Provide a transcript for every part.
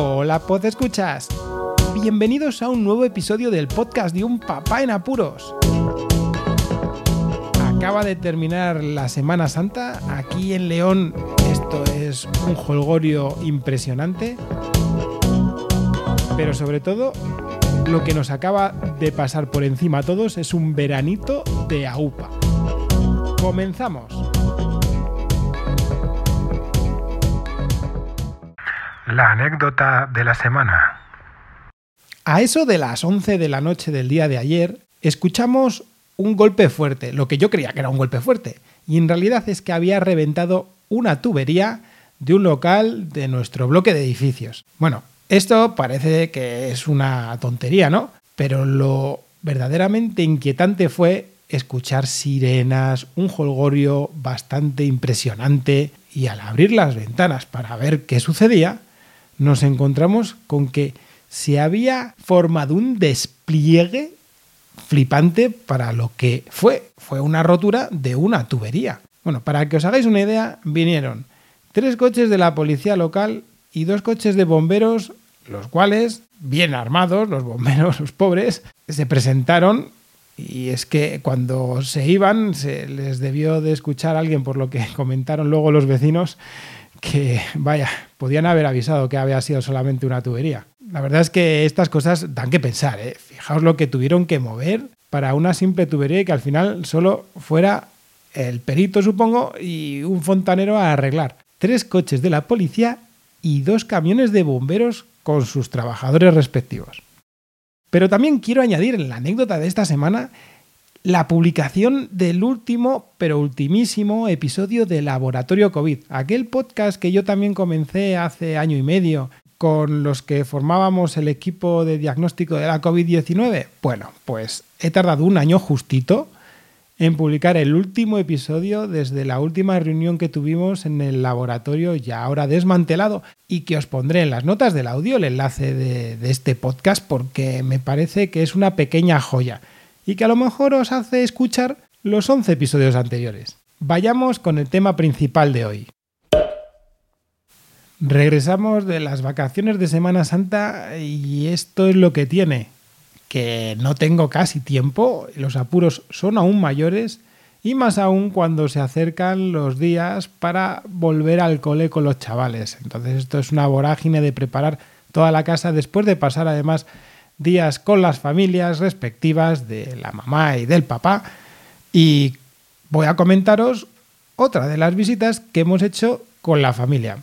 Hola, pod escuchas. Bienvenidos a un nuevo episodio del podcast de un papá en apuros. Acaba de terminar la Semana Santa. Aquí en León esto es un holgorio impresionante. Pero sobre todo, lo que nos acaba de pasar por encima a todos es un veranito de AUPA. Comenzamos. La anécdota de la semana. A eso de las 11 de la noche del día de ayer, escuchamos un golpe fuerte, lo que yo creía que era un golpe fuerte, y en realidad es que había reventado una tubería de un local de nuestro bloque de edificios. Bueno, esto parece que es una tontería, ¿no? Pero lo verdaderamente inquietante fue escuchar sirenas, un holgorio bastante impresionante, y al abrir las ventanas para ver qué sucedía, nos encontramos con que se había formado un despliegue flipante para lo que fue. Fue una rotura de una tubería. Bueno, para que os hagáis una idea, vinieron tres coches de la policía local y dos coches de bomberos, los cuales, bien armados, los bomberos, los pobres, se presentaron y es que cuando se iban se les debió de escuchar a alguien por lo que comentaron luego los vecinos que, vaya, podían haber avisado que había sido solamente una tubería. La verdad es que estas cosas dan que pensar, ¿eh? Fijaos lo que tuvieron que mover para una simple tubería y que al final solo fuera el perito, supongo, y un fontanero a arreglar. Tres coches de la policía y dos camiones de bomberos con sus trabajadores respectivos. Pero también quiero añadir en la anécdota de esta semana la publicación del último, pero ultimísimo episodio de Laboratorio COVID, aquel podcast que yo también comencé hace año y medio con los que formábamos el equipo de diagnóstico de la COVID-19. Bueno, pues he tardado un año justito en publicar el último episodio desde la última reunión que tuvimos en el laboratorio ya ahora desmantelado y que os pondré en las notas del audio el enlace de, de este podcast porque me parece que es una pequeña joya y que a lo mejor os hace escuchar los 11 episodios anteriores. Vayamos con el tema principal de hoy. Regresamos de las vacaciones de Semana Santa y esto es lo que tiene, que no tengo casi tiempo, los apuros son aún mayores y más aún cuando se acercan los días para volver al cole con los chavales. Entonces esto es una vorágine de preparar toda la casa después de pasar además días con las familias respectivas de la mamá y del papá y voy a comentaros otra de las visitas que hemos hecho con la familia.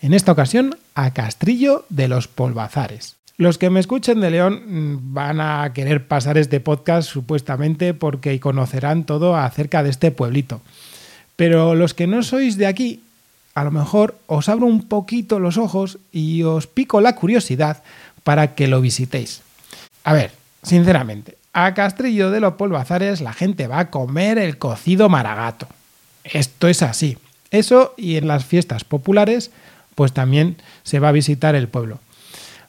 En esta ocasión a Castrillo de los Polvazares. Los que me escuchen de León mm, van a querer pasar este podcast supuestamente porque conocerán todo acerca de este pueblito. Pero los que no sois de aquí, a lo mejor os abro un poquito los ojos y os pico la curiosidad para que lo visitéis. A ver, sinceramente, a Castrillo de los Polvazares la gente va a comer el cocido maragato. Esto es así. Eso y en las fiestas populares, pues también se va a visitar el pueblo.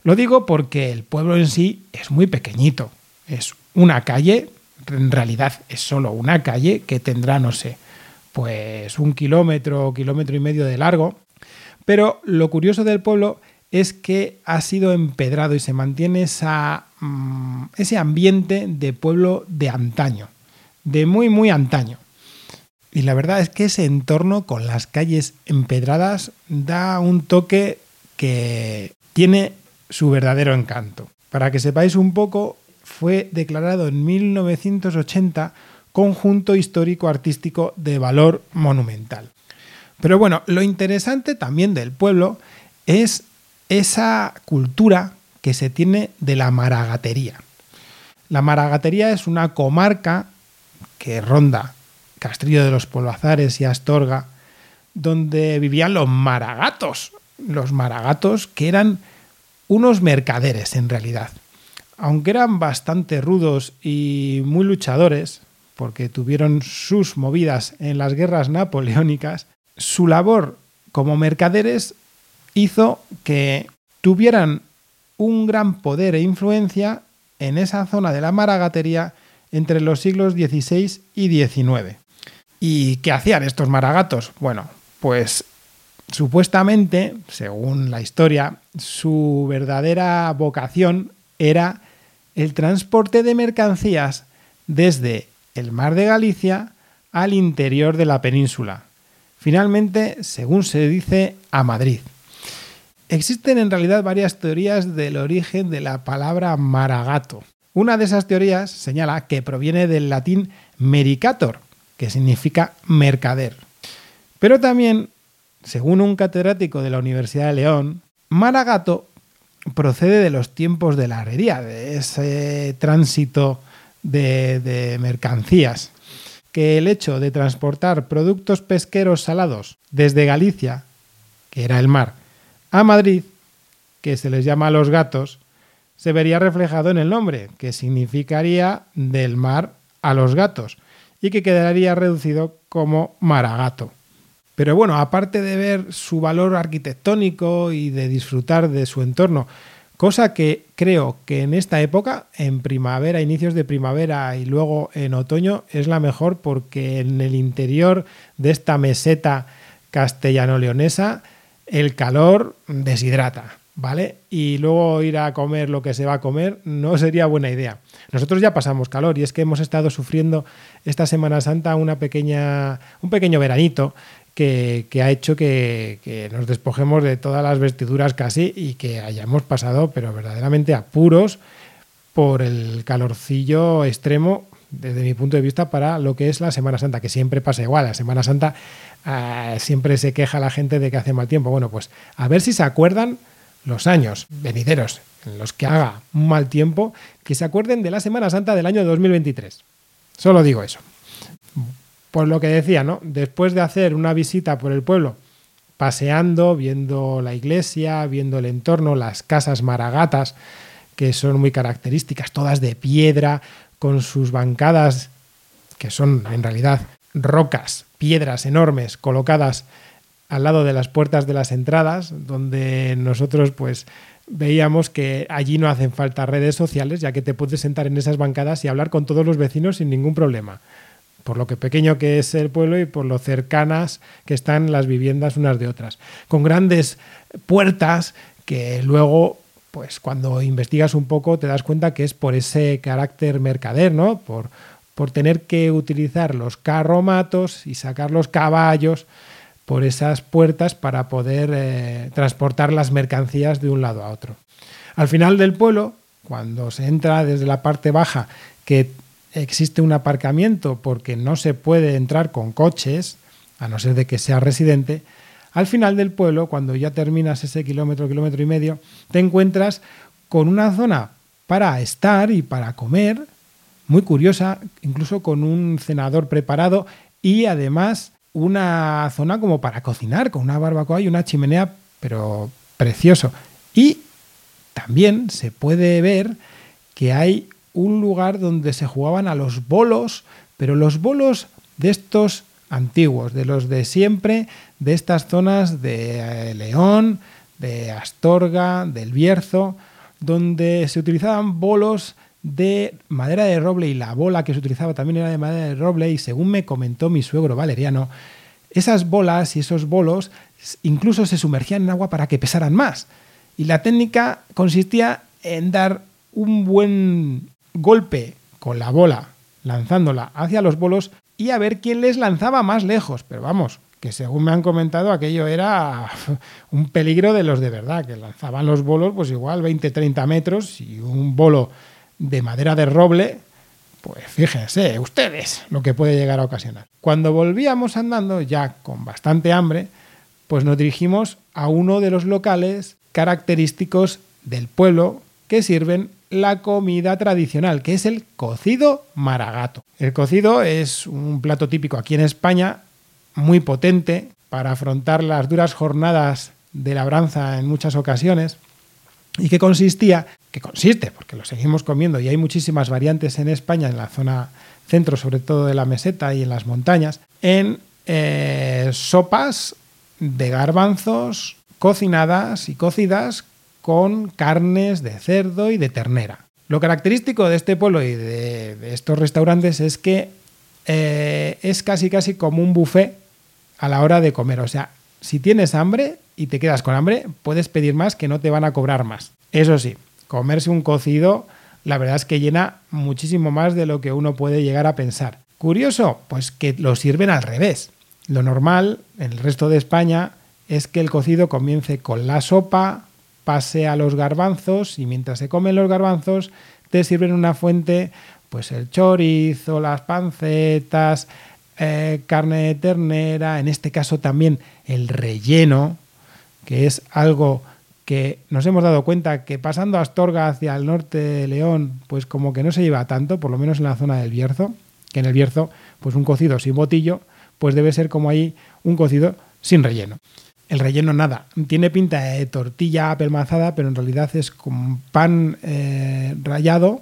Lo digo porque el pueblo en sí es muy pequeñito. Es una calle, en realidad es solo una calle que tendrá, no sé, pues un kilómetro, kilómetro y medio de largo. Pero lo curioso del pueblo es que ha sido empedrado y se mantiene esa, mm, ese ambiente de pueblo de antaño, de muy, muy antaño. Y la verdad es que ese entorno con las calles empedradas da un toque que tiene su verdadero encanto. Para que sepáis un poco, fue declarado en 1980 conjunto histórico artístico de valor monumental. Pero bueno, lo interesante también del pueblo es esa cultura que se tiene de la maragatería. La maragatería es una comarca que ronda Castrillo de los Polvazares y Astorga, donde vivían los maragatos, los maragatos que eran unos mercaderes en realidad. Aunque eran bastante rudos y muy luchadores, porque tuvieron sus movidas en las guerras napoleónicas, su labor como mercaderes hizo que tuvieran un gran poder e influencia en esa zona de la maragatería entre los siglos XVI y XIX. ¿Y qué hacían estos maragatos? Bueno, pues Supuestamente, según la historia, su verdadera vocación era el transporte de mercancías desde el mar de Galicia al interior de la península. Finalmente, según se dice, a Madrid. Existen en realidad varias teorías del origen de la palabra maragato. Una de esas teorías señala que proviene del latín mericator, que significa mercader. Pero también, según un catedrático de la Universidad de León, maragato procede de los tiempos de la herrería, de ese tránsito de, de mercancías que el hecho de transportar productos pesqueros salados desde Galicia, que era el mar, a Madrid, que se les llama los gatos, se vería reflejado en el nombre, que significaría del mar a los gatos, y que quedaría reducido como maragato. Pero bueno, aparte de ver su valor arquitectónico y de disfrutar de su entorno, Cosa que creo que en esta época, en primavera, inicios de primavera y luego en otoño, es la mejor porque en el interior de esta meseta castellano-leonesa el calor deshidrata, ¿vale? Y luego ir a comer lo que se va a comer no sería buena idea. Nosotros ya pasamos calor y es que hemos estado sufriendo esta Semana Santa una pequeña, un pequeño veranito que, ha hecho que, nos despojemos de todas las vestiduras casi y que hayamos pasado, pero verdaderamente apuros por el calorcillo extremo desde mi punto de vista para lo que es la Semana Santa, que siempre pasa igual. La Semana Santa ah, siempre se queja la gente de que hace mal tiempo. Bueno, pues a ver si se acuerdan los años venideros en los que haga un mal tiempo, que se acuerden de la Semana Santa del año 2023. Solo digo eso. Pues lo que decía, ¿no? Después de hacer una visita por el pueblo, paseando, viendo la iglesia, viendo el entorno, las casas maragatas, que son muy características, todas de piedra, con sus bancadas, que son en realidad rocas, piedras enormes colocadas al lado de las puertas de las entradas, donde nosotros pues veíamos que allí no hacen falta redes sociales, ya que te puedes sentar en esas bancadas y hablar con todos los vecinos sin ningún problema. Por lo que pequeño que es el pueblo y por lo cercanas que están las viviendas unas de otras, con grandes puertas que luego pues cuando investigas un poco te das cuenta que es por ese carácter mercader, ¿no? Por, por tener que utilizar los carromatos y sacar los caballos por esas puertas para poder eh, transportar las mercancías de un lado a otro. Al final del pueblo, cuando se entra desde la parte baja, que existe un aparcamiento porque no se puede entrar con coches, a no ser de que sea residente, al final del pueblo, cuando ya terminas ese kilómetro, kilómetro y medio, te encuentras con una zona para estar y para comer, muy curiosa, incluso con un cenador preparado y además una zona como para cocinar, con una barbacoa y una chimenea, pero precioso. Y también se puede ver que hay un lugar donde se jugaban a los bolos, pero los bolos de estos antiguos, de los de siempre, de estas zonas de eh, León, de Astorga, del Bierzo, donde se utilizaban bolos de madera de roble y la bola que se utilizaba también era de madera de roble y según me comentó mi suegro Valeriano, esas bolas y esos bolos incluso se sumergían en agua para que pesaran más. Y la técnica consistía en dar un buen golpe con la bola, lanzándola hacia los bolos y a ver quién les lanzaba más lejos. Pero vamos, que según me han comentado, aquello era un peligro de los de verdad, que lanzaban los bolos pues igual 20-30 metros y un bolo de madera de roble, pues fíjense ustedes lo que puede llegar a ocasionar. Cuando volvíamos andando, ya con bastante hambre, pues nos dirigimos a uno de los locales característicos del pueblo que sirven la comida tradicional, que es el cocido maragato. El cocido es un plato típico aquí en España, muy potente para afrontar las duras jornadas de labranza en muchas ocasiones, y que consistía, que consiste, porque lo seguimos comiendo y hay muchísimas variantes en España, en la zona centro, sobre todo de la meseta y en las montañas, en eh, sopas de garbanzos cocinadas y cocidas con carnes de cerdo y de ternera. Lo característico de este pueblo y de, estos restaurantes es que eh, es casi casi como un buffet a la hora de comer. O sea, Si tienes hambre y te quedas con hambre, puedes pedir más que no te van a cobrar más. Eso sí, comerse un cocido, la verdad es que llena muchísimo más de lo que uno puede llegar a pensar. Curioso, pues que lo sirven al revés. Lo normal en el resto de España es que el cocido comience con la sopa, pase a los garbanzos y mientras se comen los garbanzos te sirven una fuente, pues el chorizo, las pancetas, eh, carne de ternera, en este caso también el relleno, que es algo que nos hemos dado cuenta que pasando Astorga hacia el norte de León, pues como que no se lleva tanto, por lo menos en la zona del Bierzo, que en el Bierzo, pues un cocido sin botillo, pues debe ser como ahí un cocido sin relleno. El relleno nada, tiene pinta de tortilla apelmazada, pero en realidad es con pan eh, rallado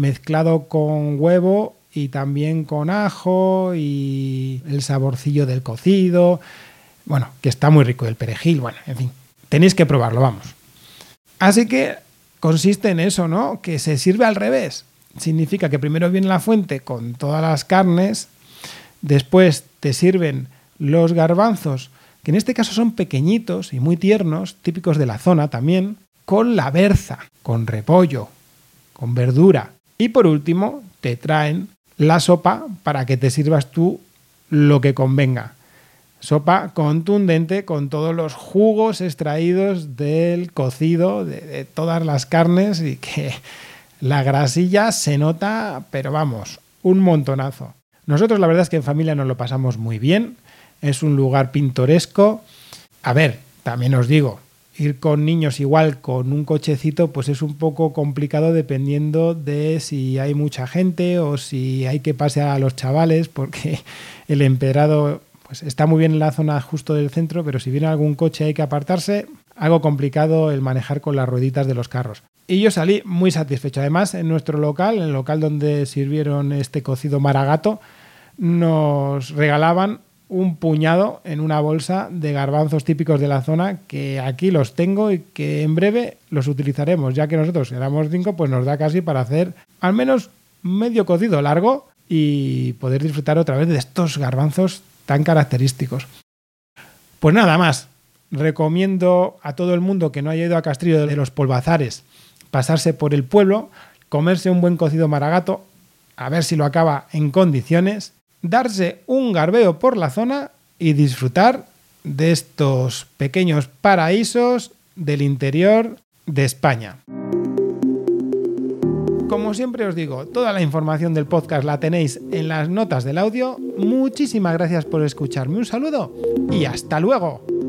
mezclado con huevo y también con ajo y el saborcillo del cocido. Bueno, que está muy rico el perejil, bueno, en fin, tenéis que probarlo, vamos. Así que consiste en eso, ¿no? Que se sirve al revés. Significa que primero viene la fuente con todas las carnes, después te sirven los garbanzos que en este caso son pequeñitos y muy tiernos, típicos de la zona también, con la berza, con repollo, con verdura. Y por último, te traen la sopa para que te sirvas tú lo que convenga. Sopa contundente con todos los jugos extraídos del cocido, de, todas las carnes y que la grasilla se nota, pero vamos, un montonazo. Nosotros la verdad es que en familia nos lo pasamos muy bien es un lugar pintoresco. A ver, también os digo, ir con niños igual con un cochecito pues es un poco complicado dependiendo de si hay mucha gente o si hay que pasear a los chavales porque el empedrado pues está muy bien en la zona justo del centro, pero si viene algún coche hay que apartarse, algo complicado el manejar con las rueditas de los carros. Y yo salí muy satisfecho. Además, en nuestro local, en el local donde sirvieron este cocido maragato, nos regalaban un puñado en una bolsa de garbanzos típicos de la zona que aquí los tengo y que en breve los utilizaremos, ya que nosotros éramos cinco, pues nos da casi para hacer al menos medio cocido largo y poder disfrutar otra vez de estos garbanzos tan característicos. Pues nada más, recomiendo a todo el mundo que no haya ido a Castrillo de los Polvazares pasarse por el pueblo, comerse un buen cocido maragato, a ver si lo acaba en condiciones darse un garbeo por la zona y disfrutar de estos pequeños paraísos del interior de España. Como siempre os digo, toda la información del podcast la tenéis en las notas del audio. Muchísimas gracias por escucharme. Un saludo y hasta luego.